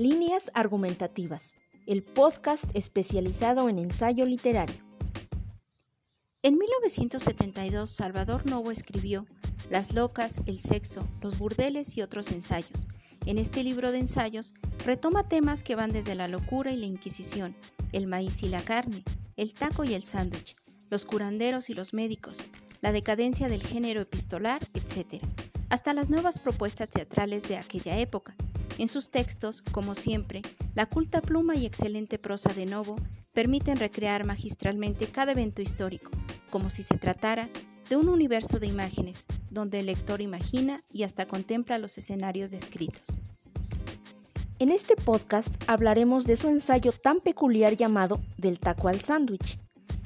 Líneas Argumentativas, el podcast especializado en ensayo literario. En 1972, Salvador Novo escribió Las locas, el sexo, los burdeles y otros ensayos. En este libro de ensayos retoma temas que van desde la locura y la Inquisición, el maíz y la carne, el taco y el sándwich, los curanderos y los médicos, la decadencia del género epistolar, etc., hasta las nuevas propuestas teatrales de aquella época. En sus textos, como siempre, la culta pluma y excelente prosa de Novo permiten recrear magistralmente cada evento histórico, como si se tratara de un universo de imágenes, donde el lector imagina y hasta contempla los escenarios descritos. En este podcast hablaremos de su ensayo tan peculiar llamado Del taco al sándwich.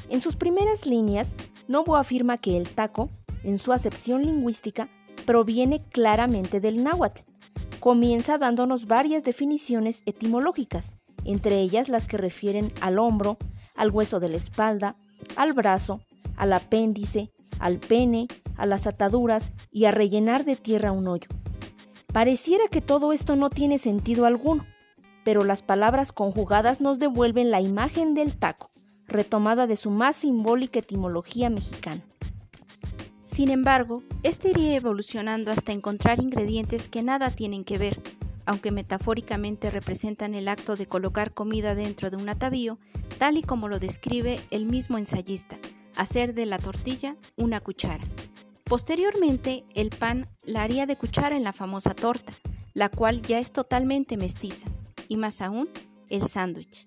En sus primeras líneas, Novo afirma que el taco, en su acepción lingüística, proviene claramente del náhuatl. Comienza dándonos varias definiciones etimológicas, entre ellas las que refieren al hombro, al hueso de la espalda, al brazo, al apéndice, al pene, a las ataduras y a rellenar de tierra un hoyo. Pareciera que todo esto no tiene sentido alguno, pero las palabras conjugadas nos devuelven la imagen del taco, retomada de su más simbólica etimología mexicana. Sin embargo, este iría evolucionando hasta encontrar ingredientes que nada tienen que ver, aunque metafóricamente representan el acto de colocar comida dentro de un atavío, tal y como lo describe el mismo ensayista, hacer de la tortilla una cuchara. Posteriormente, el pan la haría de cuchara en la famosa torta, la cual ya es totalmente mestiza, y más aún, el sándwich.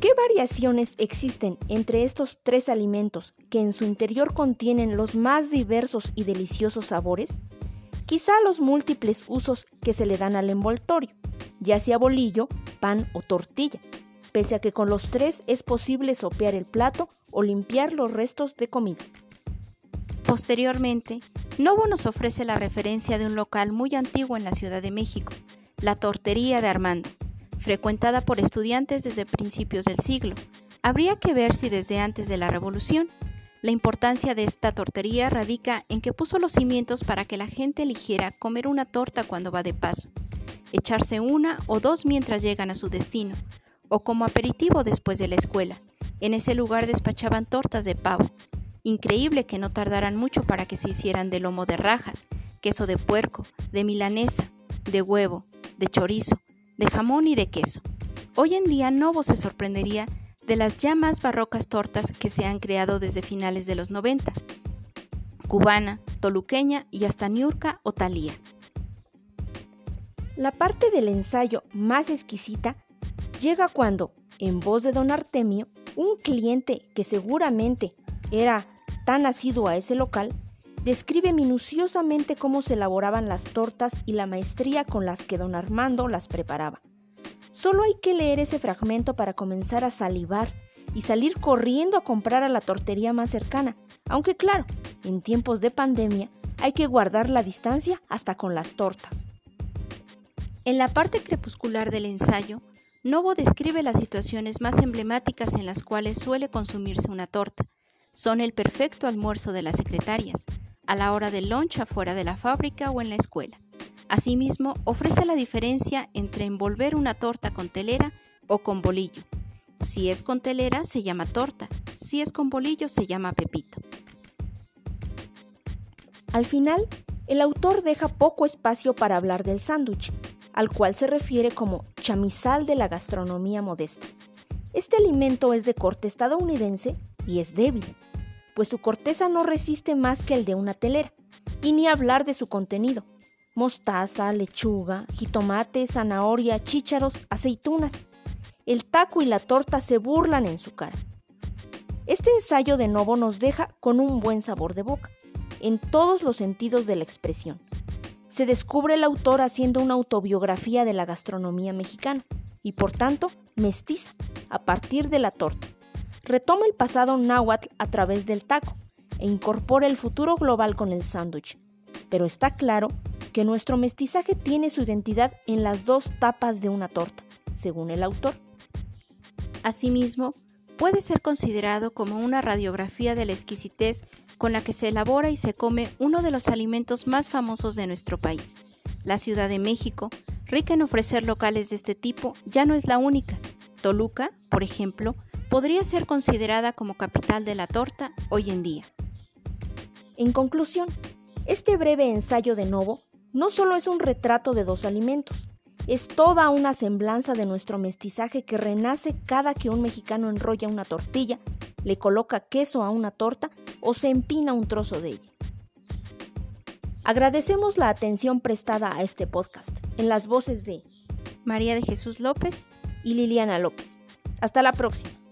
¿Qué variaciones existen entre estos tres alimentos que en su interior contienen los más diversos y deliciosos sabores? Quizá los múltiples usos que se le dan al envoltorio, ya sea bolillo, pan o tortilla, pese a que con los tres es posible sopear el plato o limpiar los restos de comida. Posteriormente, Novo nos ofrece la referencia de un local muy antiguo en la Ciudad de México, la Tortería de Armando, frecuentada por estudiantes desde principios del siglo. Habría que ver si desde antes de la Revolución. La importancia de esta tortería radica en que puso los cimientos para que la gente eligiera comer una torta cuando va de paso, echarse una o dos mientras llegan a su destino, o como aperitivo después de la escuela. En ese lugar despachaban tortas de pavo. Increíble que no tardaran mucho para que se hicieran de lomo de rajas, queso de puerco, de milanesa, de huevo, de chorizo, de jamón y de queso. Hoy en día Novo se sorprendería de las ya más barrocas tortas que se han creado desde finales de los 90, cubana, toluqueña y hasta niurca o talía. La parte del ensayo más exquisita llega cuando, en voz de don Artemio, un cliente que seguramente era tan asiduo a ese local, describe minuciosamente cómo se elaboraban las tortas y la maestría con las que don Armando las preparaba. Solo hay que leer ese fragmento para comenzar a salivar y salir corriendo a comprar a la tortería más cercana, aunque claro, en tiempos de pandemia hay que guardar la distancia hasta con las tortas. En la parte crepuscular del ensayo, Novo describe las situaciones más emblemáticas en las cuales suele consumirse una torta. Son el perfecto almuerzo de las secretarias, a la hora del lunch afuera de la fábrica o en la escuela. Asimismo, ofrece la diferencia entre envolver una torta con telera o con bolillo. Si es con telera se llama torta, si es con bolillo se llama pepito. Al final, el autor deja poco espacio para hablar del sándwich, al cual se refiere como chamizal de la gastronomía modesta. Este alimento es de corte estadounidense y es débil, pues su corteza no resiste más que el de una telera, y ni hablar de su contenido. Mostaza, lechuga, jitomate, zanahoria, chícharos, aceitunas. El taco y la torta se burlan en su cara. Este ensayo de nuevo nos deja con un buen sabor de boca, en todos los sentidos de la expresión. Se descubre el autor haciendo una autobiografía de la gastronomía mexicana y por tanto mestiza a partir de la torta retoma el pasado náhuatl a través del taco e incorpora el futuro global con el sándwich. Pero está claro que nuestro mestizaje tiene su identidad en las dos tapas de una torta, según el autor. Asimismo, puede ser considerado como una radiografía de la exquisitez con la que se elabora y se come uno de los alimentos más famosos de nuestro país. La Ciudad de México rica en ofrecer locales de este tipo, ya no es la única. Toluca, por ejemplo, podría ser considerada como capital de la torta hoy en día. En conclusión, este breve ensayo de Novo no solo es un retrato de dos alimentos, es toda una semblanza de nuestro mestizaje que renace cada que un mexicano enrolla una tortilla, le coloca queso a una torta o se empina un trozo de ella. Agradecemos la atención prestada a este podcast en las voces de María de Jesús López y Liliana López. Hasta la próxima.